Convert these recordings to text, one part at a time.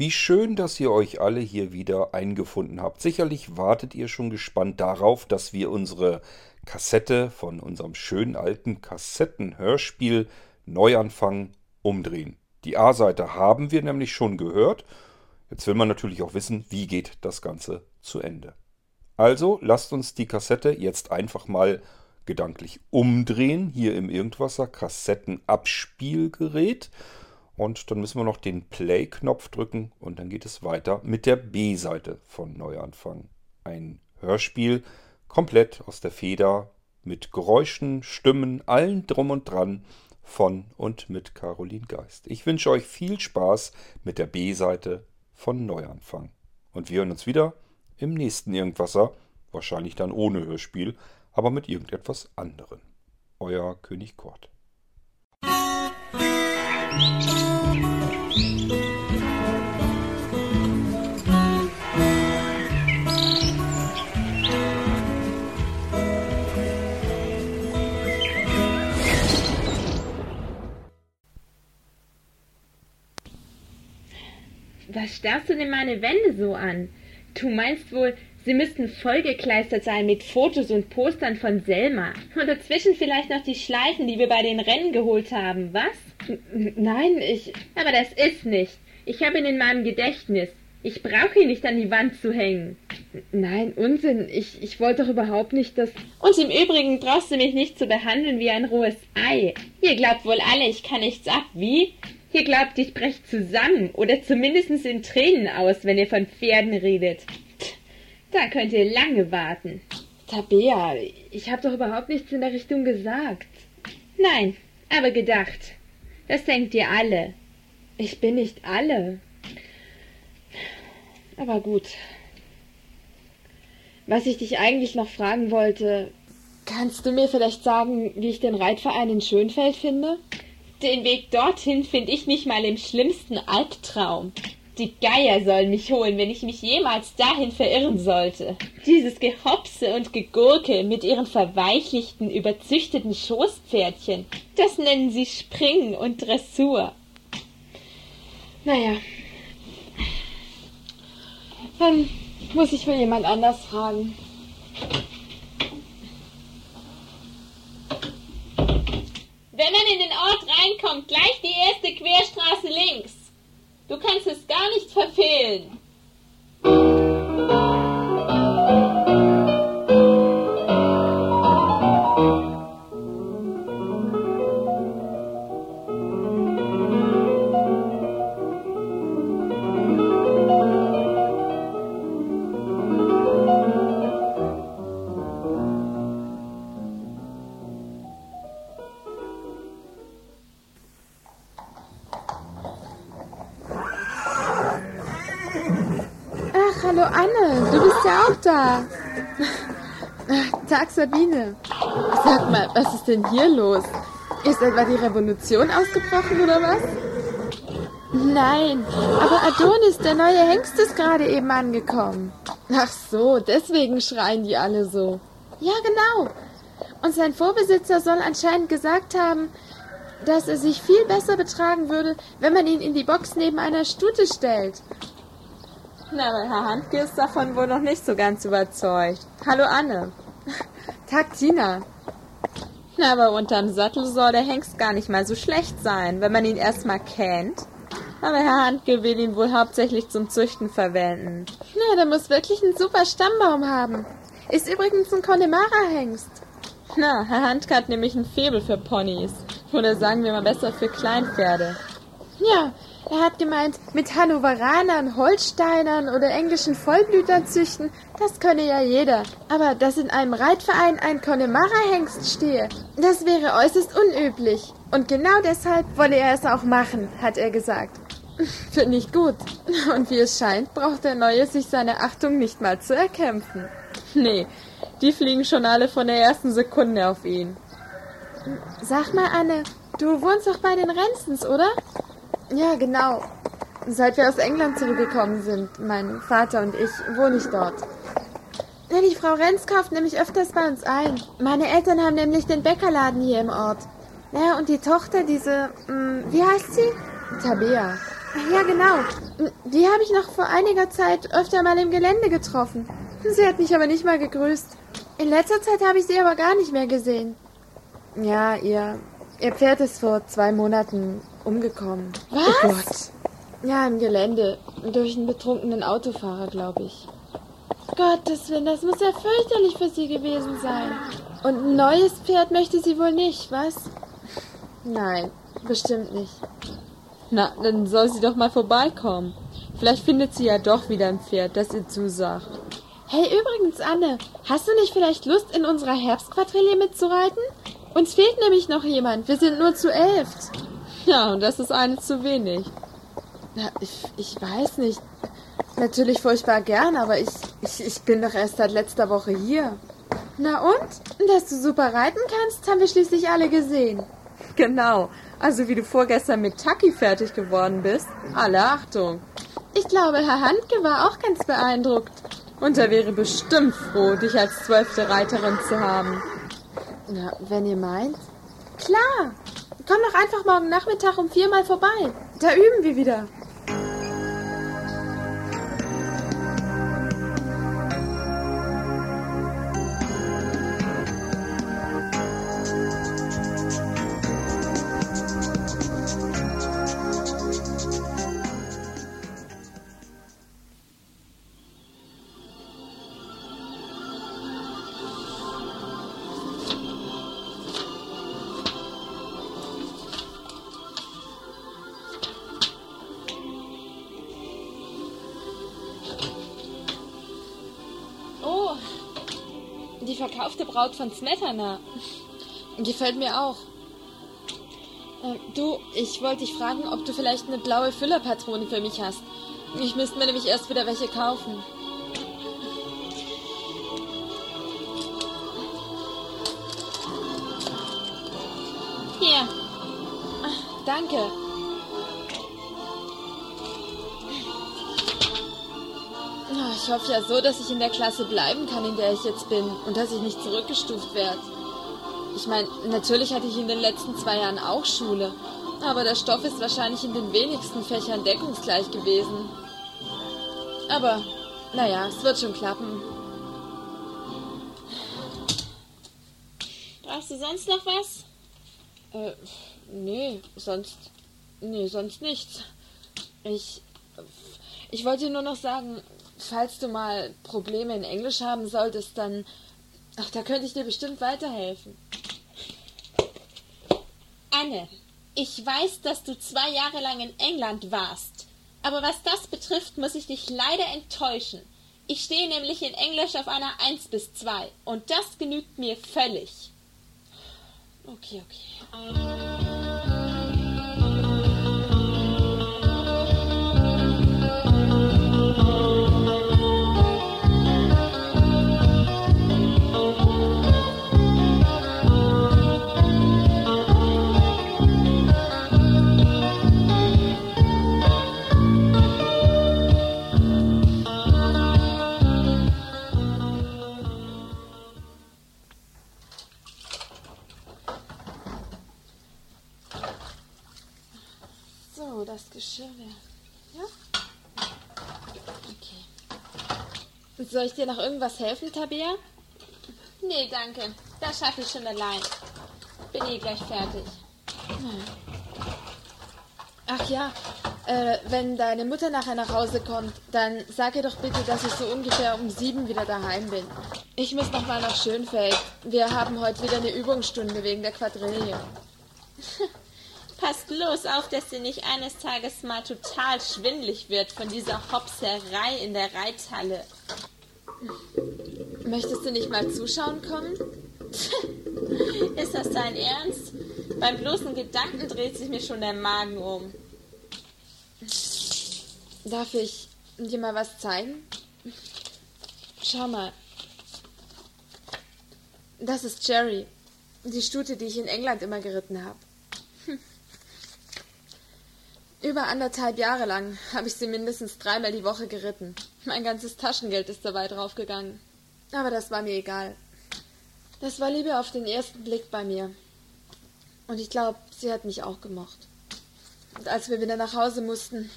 Wie schön, dass ihr euch alle hier wieder eingefunden habt. Sicherlich wartet ihr schon gespannt darauf, dass wir unsere Kassette von unserem schönen alten Kassettenhörspiel Neuanfang umdrehen. Die A-Seite haben wir nämlich schon gehört. Jetzt will man natürlich auch wissen, wie geht das Ganze zu Ende. Also lasst uns die Kassette jetzt einfach mal gedanklich umdrehen, hier im Irgendwasser Kassettenabspielgerät. Und dann müssen wir noch den Play-Knopf drücken und dann geht es weiter mit der B-Seite von Neuanfang. Ein Hörspiel komplett aus der Feder mit Geräuschen, Stimmen, allen drum und dran von und mit Caroline Geist. Ich wünsche euch viel Spaß mit der B-Seite von Neuanfang. Und wir hören uns wieder im nächsten Irgendwasser, wahrscheinlich dann ohne Hörspiel, aber mit irgendetwas anderem. Euer König Kort. Was starrst du denn meine Wände so an? Du meinst wohl, sie müssten vollgekleistert sein mit Fotos und Postern von Selma. Und dazwischen vielleicht noch die Schleifen, die wir bei den Rennen geholt haben, was? N nein, ich. Aber das ist nicht. Ich habe ihn in meinem Gedächtnis. Ich brauche ihn nicht an die Wand zu hängen. Nein, Unsinn. Ich, ich wollte doch überhaupt nicht, dass. Und im Übrigen brauchst du mich nicht zu behandeln wie ein rohes Ei. Ihr glaubt wohl alle, ich kann nichts ab, wie? Ihr glaubt, ich brech zusammen oder zumindest in Tränen aus, wenn ihr von Pferden redet. Da könnt ihr lange warten. Tabea, ich habe doch überhaupt nichts in der Richtung gesagt. Nein, aber gedacht. Das denkt ihr alle. Ich bin nicht alle. Aber gut. Was ich dich eigentlich noch fragen wollte, kannst du mir vielleicht sagen, wie ich den Reitverein in Schönfeld finde? Den Weg dorthin finde ich nicht mal im schlimmsten Albtraum. Die Geier sollen mich holen, wenn ich mich jemals dahin verirren sollte. Dieses Gehopse und Gegurke mit ihren verweichlichten, überzüchteten Schoßpferdchen, das nennen sie Springen und Dressur. Naja. Dann muss ich wohl jemand anders fragen. Wenn man in den Ort reinkommt, gleich die erste Querstraße links. Du kannst es gar nicht verfehlen. Tag Sabine. Sag mal, was ist denn hier los? Ist etwa die Revolution ausgebrochen oder was? Nein, aber Adonis, der neue Hengst, ist gerade eben angekommen. Ach so, deswegen schreien die alle so. Ja, genau. Und sein Vorbesitzer soll anscheinend gesagt haben, dass er sich viel besser betragen würde, wenn man ihn in die Box neben einer Stute stellt. Na, aber Herr Handke ist davon wohl noch nicht so ganz überzeugt. Hallo Anne. Tag, Tina. Na, aber unterm Sattel soll der Hengst gar nicht mal so schlecht sein, wenn man ihn erstmal kennt. Aber Herr Handke will ihn wohl hauptsächlich zum Züchten verwenden. Na, der muss wirklich einen super Stammbaum haben. Ist übrigens ein Connemara-Hengst. Na, Herr Handke hat nämlich ein Faible für Ponys. Oder sagen wir mal besser für Kleinpferde. Ja, er hat gemeint, mit Hannoveranern, Holsteinern oder englischen Vollblütern züchten, das könne ja jeder. Aber dass in einem Reitverein ein Connemara-Hengst stehe, das wäre äußerst unüblich. Und genau deshalb wolle er es auch machen, hat er gesagt. Finde ich gut. Und wie es scheint, braucht der Neue sich seine Achtung nicht mal zu erkämpfen. Nee, die fliegen schon alle von der ersten Sekunde auf ihn. Sag mal, Anne, du wohnst doch bei den Renzens, oder? Ja, genau. Seit wir aus England zurückgekommen sind, mein Vater und ich, wohne ich dort. Ja, die Frau Renz kauft nämlich öfters bei uns ein. Meine Eltern haben nämlich den Bäckerladen hier im Ort. Naja, und die Tochter, diese, mh, wie heißt sie? Tabea. Ja, genau. Die habe ich noch vor einiger Zeit öfter mal im Gelände getroffen. Sie hat mich aber nicht mal gegrüßt. In letzter Zeit habe ich sie aber gar nicht mehr gesehen. Ja, ihr, ihr Pferd ist vor zwei Monaten umgekommen. Was? Oh Gott. Ja, im Gelände. Durch einen betrunkenen Autofahrer, glaube ich. Gottes Willen, das muss ja fürchterlich für sie gewesen sein. Und ein neues Pferd möchte sie wohl nicht, was? Nein, bestimmt nicht. Na, dann soll sie doch mal vorbeikommen. Vielleicht findet sie ja doch wieder ein Pferd, das ihr zusagt. Hey, übrigens, Anne, hast du nicht vielleicht Lust, in unserer Herbstquadrille mitzureiten? Uns fehlt nämlich noch jemand. Wir sind nur zu elf. Ja, und das ist eine zu wenig. Ja, ich, ich weiß nicht. Natürlich furchtbar gern, aber ich, ich, ich bin doch erst seit letzter Woche hier. Na und? Dass du super reiten kannst, haben wir schließlich alle gesehen. Genau. Also wie du vorgestern mit Taki fertig geworden bist. Alle Achtung. Ich glaube, Herr Handke war auch ganz beeindruckt. Und er wäre bestimmt froh, dich als zwölfte Reiterin zu haben. Na, wenn ihr meint. Klar. Komm doch einfach morgen Nachmittag um vier mal vorbei. Da üben wir wieder. Verkaufte Braut von Smetana. Gefällt mir auch. Äh, du, ich wollte dich fragen, ob du vielleicht eine blaue Füllerpatrone für mich hast. Ich müsste mir nämlich erst wieder welche kaufen. Hier, Danke. Ich hoffe ja so, dass ich in der Klasse bleiben kann, in der ich jetzt bin und dass ich nicht zurückgestuft werde. Ich meine, natürlich hatte ich in den letzten zwei Jahren auch Schule, aber der Stoff ist wahrscheinlich in den wenigsten Fächern deckungsgleich gewesen. Aber, naja, es wird schon klappen. brauchst du sonst noch was? Äh, nee, sonst. Nee, sonst nichts. Ich. Ich wollte nur noch sagen, falls du mal Probleme in Englisch haben solltest, dann. Ach, da könnte ich dir bestimmt weiterhelfen. Anne, ich weiß, dass du zwei Jahre lang in England warst. Aber was das betrifft, muss ich dich leider enttäuschen. Ich stehe nämlich in Englisch auf einer 1 bis 2 und das genügt mir völlig. Okay, okay. Soll ich dir noch irgendwas helfen, Tabea? Nee, danke. Das schaffe ich schon allein. Bin eh gleich fertig. Ach ja, äh, wenn deine Mutter nachher nach Hause kommt, dann sag ihr doch bitte, dass ich so ungefähr um sieben wieder daheim bin. Ich muss noch mal nach Schönfeld. Wir haben heute wieder eine Übungsstunde wegen der Quadrille. Passt bloß auf, dass dir nicht eines Tages mal total schwindlig wird von dieser Hopserei in der Reithalle. Möchtest du nicht mal zuschauen kommen? Ist das dein Ernst? Beim bloßen Gedanken dreht sich mir schon der Magen um. Darf ich dir mal was zeigen? Schau mal. Das ist Jerry, die Stute, die ich in England immer geritten habe. Über anderthalb Jahre lang habe ich sie mindestens dreimal die Woche geritten. Mein ganzes Taschengeld ist dabei draufgegangen. Aber das war mir egal. Das war Liebe auf den ersten Blick bei mir. Und ich glaube, sie hat mich auch gemocht. Und als wir wieder nach Hause mussten,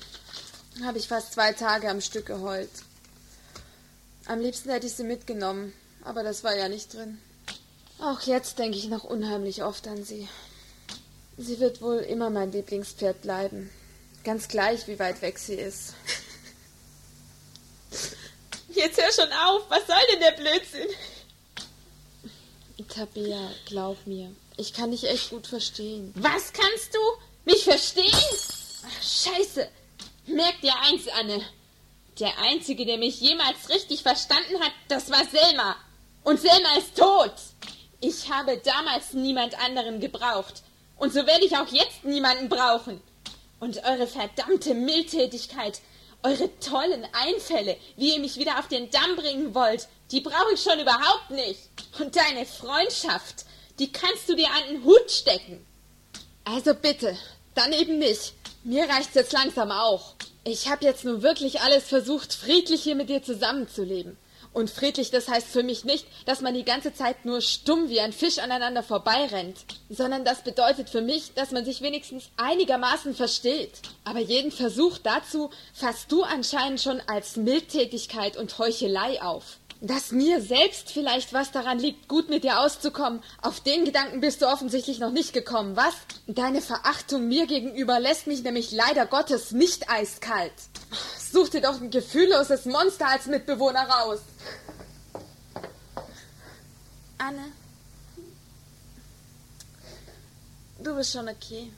habe ich fast zwei Tage am Stück geheult. Am liebsten hätte ich sie mitgenommen, aber das war ja nicht drin. Auch jetzt denke ich noch unheimlich oft an sie. Sie wird wohl immer mein Lieblingspferd bleiben. Ganz gleich, wie weit weg sie ist. Jetzt hör schon auf. Was soll denn der Blödsinn? Tabea, glaub mir. Ich kann dich echt gut verstehen. Was kannst du? Mich verstehen? Ach, scheiße. Merk dir eins, Anne. Der Einzige, der mich jemals richtig verstanden hat, das war Selma. Und Selma ist tot. Ich habe damals niemand anderen gebraucht. Und so werde ich auch jetzt niemanden brauchen. Und eure verdammte Mildtätigkeit, eure tollen Einfälle, wie ihr mich wieder auf den Damm bringen wollt, die brauche ich schon überhaupt nicht. Und deine Freundschaft, die kannst du dir an den Hut stecken. Also bitte, dann eben nicht. Mir reicht's jetzt langsam auch. Ich habe jetzt nun wirklich alles versucht, friedlich hier mit dir zusammenzuleben. Und friedlich, das heißt für mich nicht, dass man die ganze Zeit nur stumm wie ein Fisch aneinander vorbeirennt, sondern das bedeutet für mich, dass man sich wenigstens einigermaßen versteht. Aber jeden Versuch dazu fasst du anscheinend schon als Mildtätigkeit und Heuchelei auf. Dass mir selbst vielleicht was daran liegt, gut mit dir auszukommen, auf den Gedanken bist du offensichtlich noch nicht gekommen, was? Deine Verachtung mir gegenüber lässt mich nämlich leider Gottes nicht eiskalt. Such dir doch ein gefühlloses Monster als Mitbewohner raus. Anne. Du bist schon okay.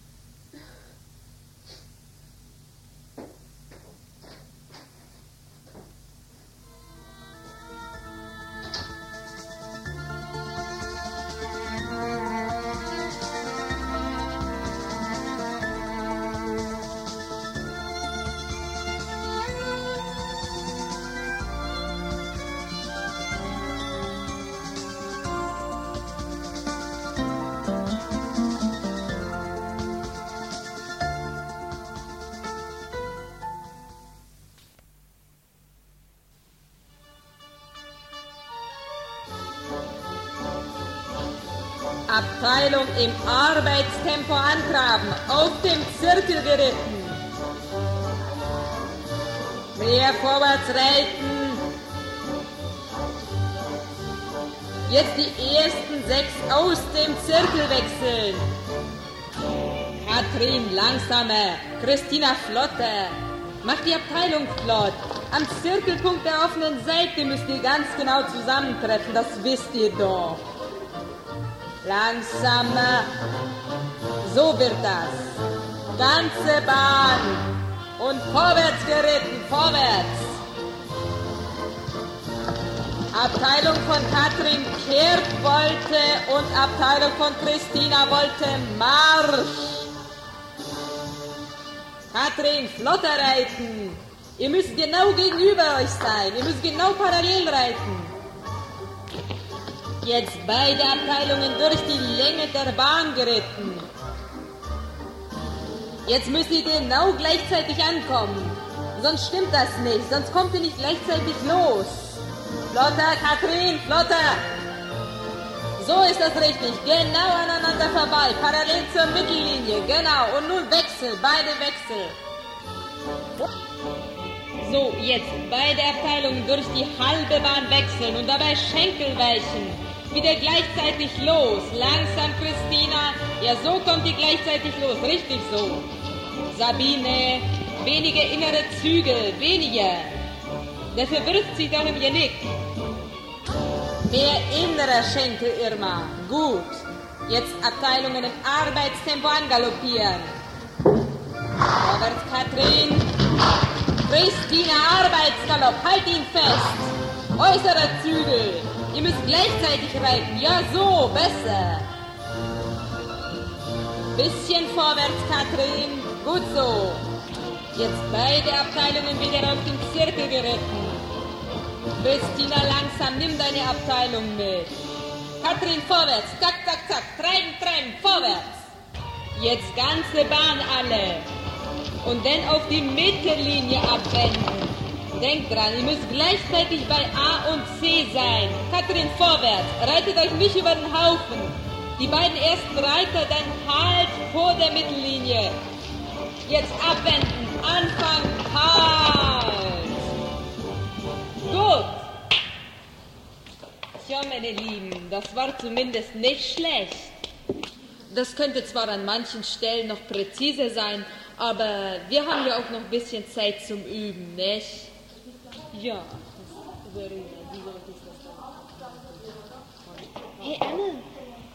Im Arbeitstempo angraben, auf dem Zirkel geritten. Mehr vorwärts reiten. Jetzt die ersten sechs aus dem Zirkel wechseln. Katrin langsamer, Christina flotter. Mach die Abteilung flott. Am Zirkelpunkt der offenen Seite müsst ihr ganz genau zusammentreffen, das wisst ihr doch. Langsamer. So wird das. Ganze Bahn. Und vorwärts geritten, vorwärts. Abteilung von Katrin kehrt wollte und Abteilung von Christina wollte Marsch. Katrin, flotter reiten. Ihr müsst genau gegenüber euch sein. Ihr müsst genau parallel reiten. Jetzt beide Abteilungen durch die Länge der Bahn geritten. Jetzt müsst ihr genau gleichzeitig ankommen. Sonst stimmt das nicht, sonst kommt ihr nicht gleichzeitig los. Flotter, Katrin, flotter! So ist das richtig, genau aneinander vorbei, parallel zur Mittellinie, genau. Und nun Wechsel, beide Wechsel. So, jetzt beide Abteilungen durch die halbe Bahn wechseln und dabei Schenkel weichen wieder gleichzeitig los. Langsam, Christina. Ja, so kommt ihr gleichzeitig los. Richtig so. Sabine, wenige innere Zügel, weniger. Dafür wirft sie doch im Genick. Mehr innerer Schenkel, Irma. Gut. Jetzt Abteilungen im Arbeitstempo angaloppieren. Vorwärts, Katrin. Christina, Arbeitsgalopp. Halt ihn fest. Äußerer Zügel. Ihr müsst gleichzeitig reiten. Ja, so, besser. Bisschen vorwärts, Katrin. Gut so. Jetzt beide Abteilungen wieder auf den Zirkel geritten. Christina, langsam, nimm deine Abteilung mit. Katrin, vorwärts. Zack, zack, zack. Treiben, treiben, vorwärts. Jetzt ganze Bahn alle. Und dann auf die Mittellinie abwenden. Denkt dran, ihr müsst gleichzeitig bei A und C sein. Katrin, vorwärts. Reitet euch nicht über den Haufen. Die beiden ersten Reiter dann halt vor der Mittellinie. Jetzt abwenden. Anfangen. Halt. Gut. Tja, meine Lieben, das war zumindest nicht schlecht. Das könnte zwar an manchen Stellen noch präziser sein, aber wir haben ja auch noch ein bisschen Zeit zum Üben, nicht? Ja. Hey Anne,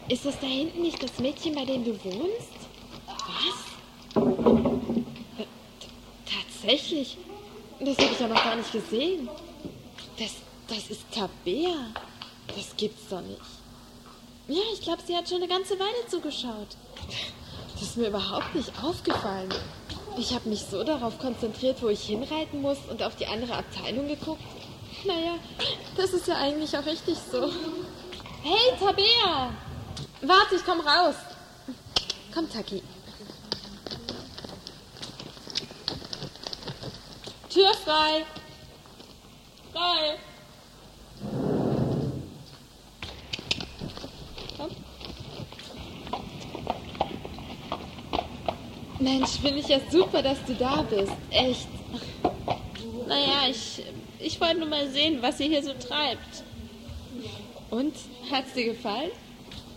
ist das da hinten nicht das Mädchen, bei dem du wohnst? Was? Äh, tatsächlich? Das habe ich ja noch gar nicht gesehen. Das, das ist Tabea. Das gibt's doch nicht. Ja, ich glaube, sie hat schon eine ganze Weile zugeschaut. Das ist mir überhaupt nicht aufgefallen. Ich habe mich so darauf konzentriert, wo ich hinreiten muss und auf die andere Abteilung geguckt. Naja, das ist ja eigentlich auch richtig so. Hey, Tabea! Warte, ich komm raus. Komm, Taki. Tür frei. Frei. Mensch, finde ich ja super, dass du da bist. Echt. Naja, ich, ich wollte nur mal sehen, was ihr hier so treibt. Und? Hat's dir gefallen?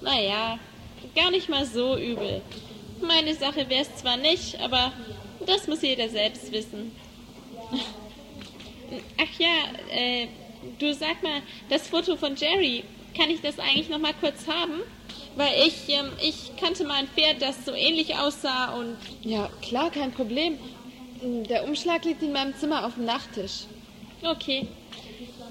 Naja, gar nicht mal so übel. Meine Sache wäre es zwar nicht, aber das muss jeder selbst wissen. Ach ja, äh, du sag mal, das Foto von Jerry, kann ich das eigentlich noch mal kurz haben? Weil ich, ähm, ich kannte mal ein Pferd, das so ähnlich aussah und... Ja, klar, kein Problem. Der Umschlag liegt in meinem Zimmer auf dem Nachttisch. Okay.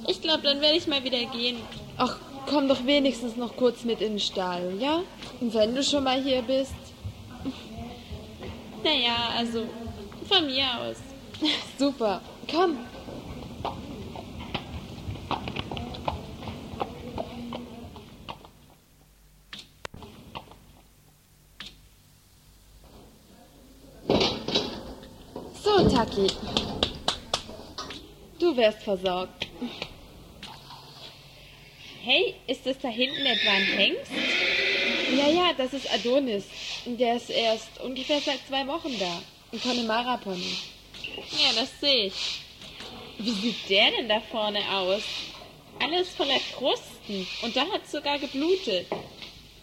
Ich glaube, dann werde ich mal wieder gehen. Ach, komm doch wenigstens noch kurz mit in den Stall, ja? Und wenn du schon mal hier bist. Naja, also von mir aus. Super, komm. Taki. Du wärst versorgt. Hey, ist das da hinten etwa ein Hengst? Ja, ja, das ist Adonis. Der ist erst ungefähr seit zwei Wochen da. Ein Connemara-Pony. Ja, das sehe ich. Wie sieht der denn da vorne aus? Alles voller Krusten. Und da hat sogar geblutet.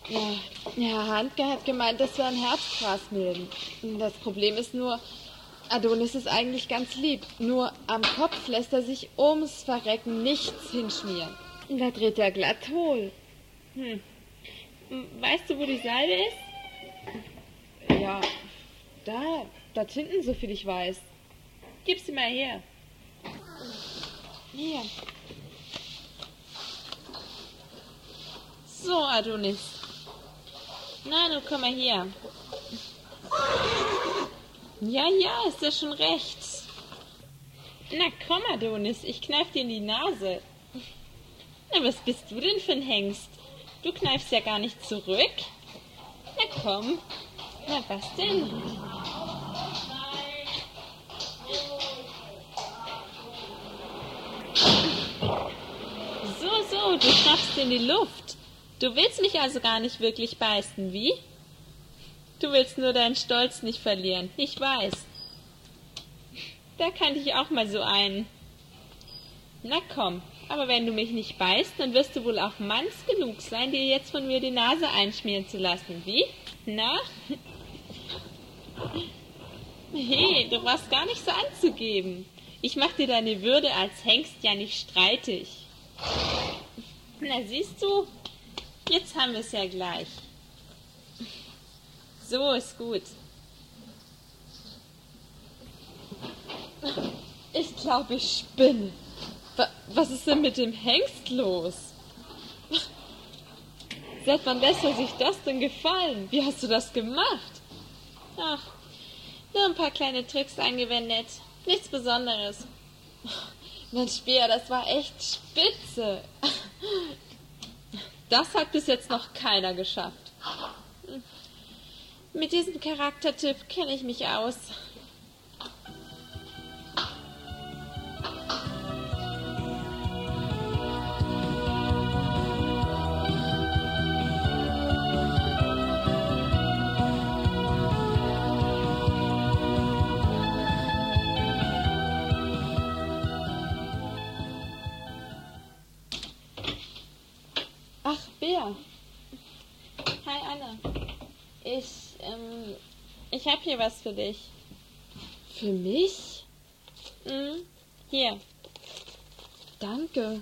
Ja, ja, Handke hat gemeint, das wären Herbstgrasmilben. Das Problem ist nur, Adonis ist eigentlich ganz lieb. Nur am Kopf lässt er sich ums Verrecken nichts hinschmieren. Da dreht er glatt hohl. Hm. Weißt du, wo die Salbe ist? Ja, da, da hinten, so viel ich weiß. Gib sie mal her. Hier. So, Adonis. Na, nun komm mal her. Ja, ja, ist ja schon recht. Na komm, Adonis, ich kneif dir in die Nase. Na, was bist du denn für ein Hengst? Du kneifst ja gar nicht zurück. Na komm. Na, was denn? So, so, du schaffst in die Luft. Du willst mich also gar nicht wirklich beißen, wie? Du willst nur deinen Stolz nicht verlieren, ich weiß. Da kannte ich auch mal so einen. Na komm, aber wenn du mich nicht beißt, dann wirst du wohl auch manns genug sein, dir jetzt von mir die Nase einschmieren zu lassen, wie? Na? Hey, du brauchst gar nicht so anzugeben. Ich mach dir deine Würde als Hengst ja nicht streitig. Na, siehst du? Jetzt haben wir es ja gleich. So ist gut. Ich glaube, ich spinne. Was ist denn mit dem Hengst los? Seit wann lässt er sich das denn gefallen? Wie hast du das gemacht? Ach, nur ein paar kleine Tricks angewendet. Nichts Besonderes. Mensch, Bea, das war echt spitze. Das hat bis jetzt noch keiner geschafft. Mit diesem Charaktertipp kenne ich mich aus. Ach, Bea. Hi, Anna. Ich ähm, ich hab hier was für dich. Für mich? Mhm. Hier. Danke.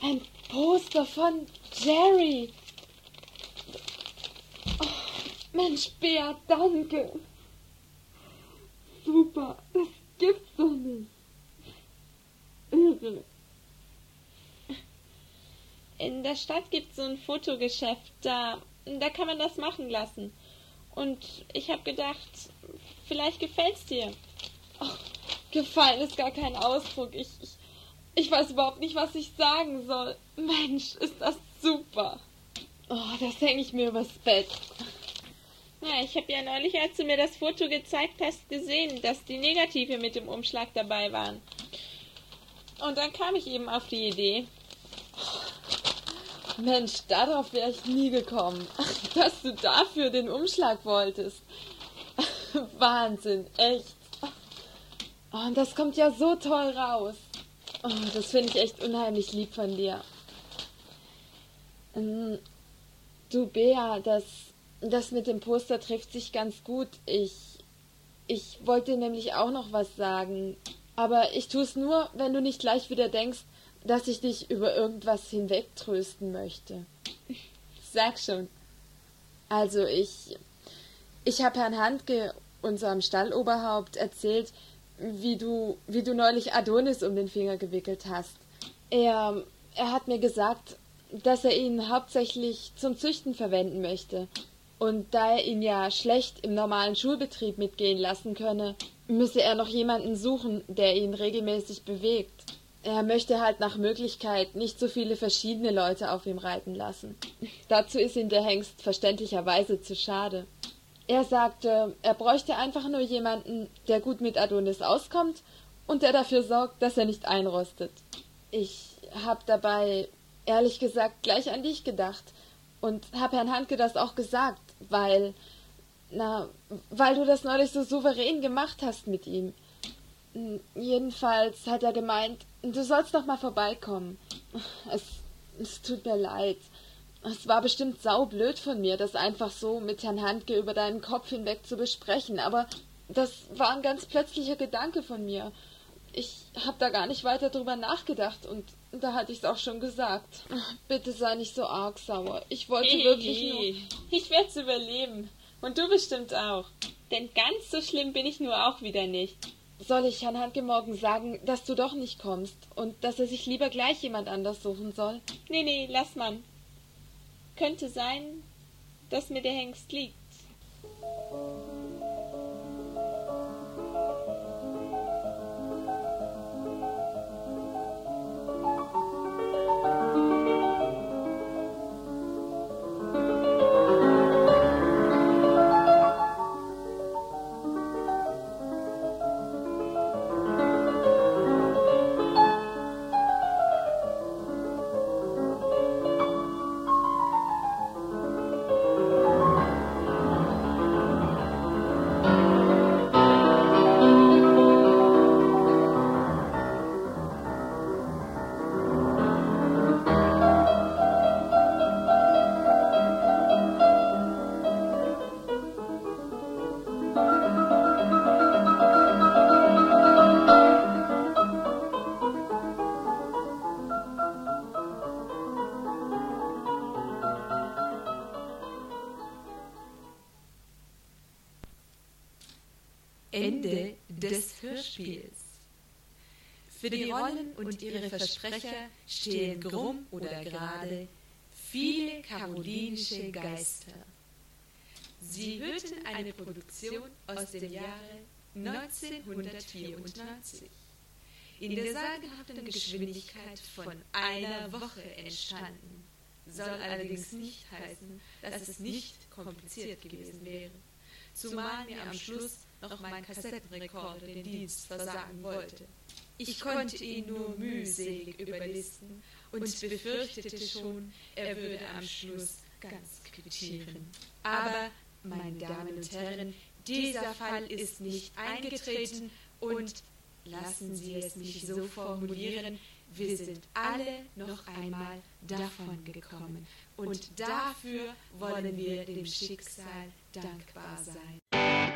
Ein Poster von Jerry. Oh, Mensch, Bea, danke. Super, das gibt's doch nicht. Irre. In der Stadt gibt's so ein Fotogeschäft. Da, da kann man das machen lassen. Und ich hab gedacht, vielleicht gefällt's dir. Oh, gefallen ist gar kein Ausdruck. Ich, ich, ich weiß überhaupt nicht, was ich sagen soll. Mensch, ist das super. Oh, das hänge ich mir übers Bett. Ja, ich habe ja neulich, als du mir das Foto gezeigt hast, gesehen, dass die Negative mit dem Umschlag dabei waren. Und dann kam ich eben auf die Idee. Mensch, darauf wäre ich nie gekommen, dass du dafür den Umschlag wolltest. Wahnsinn, echt. Oh, und das kommt ja so toll raus. Oh, das finde ich echt unheimlich lieb von dir. Ähm, du, Bea, das, das mit dem Poster trifft sich ganz gut. Ich, ich wollte nämlich auch noch was sagen. Aber ich tue es nur, wenn du nicht gleich wieder denkst, dass ich dich über irgendwas hinwegtrösten möchte. Sag schon. Also ich, ich habe Herrn Handke, unserem Stalloberhaupt, erzählt, wie du, wie du neulich Adonis um den Finger gewickelt hast. Er, er hat mir gesagt, dass er ihn hauptsächlich zum Züchten verwenden möchte. Und da er ihn ja schlecht im normalen Schulbetrieb mitgehen lassen könne, müsse er noch jemanden suchen, der ihn regelmäßig bewegt. Er möchte halt nach Möglichkeit nicht so viele verschiedene Leute auf ihm reiten lassen. Dazu ist ihm der Hengst verständlicherweise zu schade. Er sagte, er bräuchte einfach nur jemanden, der gut mit Adonis auskommt und der dafür sorgt, dass er nicht einrostet. Ich hab dabei, ehrlich gesagt, gleich an dich gedacht und hab Herrn Handke das auch gesagt, weil, na, weil du das neulich so souverän gemacht hast mit ihm. Jedenfalls hat er gemeint, du sollst doch mal vorbeikommen. Es, es tut mir leid. Es war bestimmt saublöd von mir, das einfach so mit Herrn Handke über deinen Kopf hinweg zu besprechen, aber das war ein ganz plötzlicher Gedanke von mir. Ich hab da gar nicht weiter drüber nachgedacht und da hatte ich's auch schon gesagt. Bitte sei nicht so arg sauer. Ich wollte Hey, wirklich nur. Ich werd's überleben. Und du bestimmt auch. Denn ganz so schlimm bin ich nur auch wieder nicht. Soll ich Herrn Handke morgen sagen, dass du doch nicht kommst und dass er sich lieber gleich jemand anders suchen soll? Nee, nee, lass man. Könnte sein, dass mir der Hengst liegt. Ende des Hörspiels. Für die Rollen und ihre Versprecher stehen krumm oder gerade viele karolinische Geister. Sie hörten eine Produktion aus dem Jahre 1994. In der sagenhaften Geschwindigkeit von einer Woche entstanden. Soll allerdings nicht heißen, dass es nicht kompliziert gewesen wäre. Zumal mir am Schluss noch mein Kassettenrekorder den Dienst versagen wollte. Ich konnte ihn nur mühselig überlisten und befürchtete schon, er würde am Schluss ganz quittieren. Aber, meine Damen und Herren, dieser Fall ist nicht eingetreten und lassen Sie es mich so formulieren, wir sind alle noch einmal davon gekommen. Und dafür wollen wir dem Schicksal dankbar sein.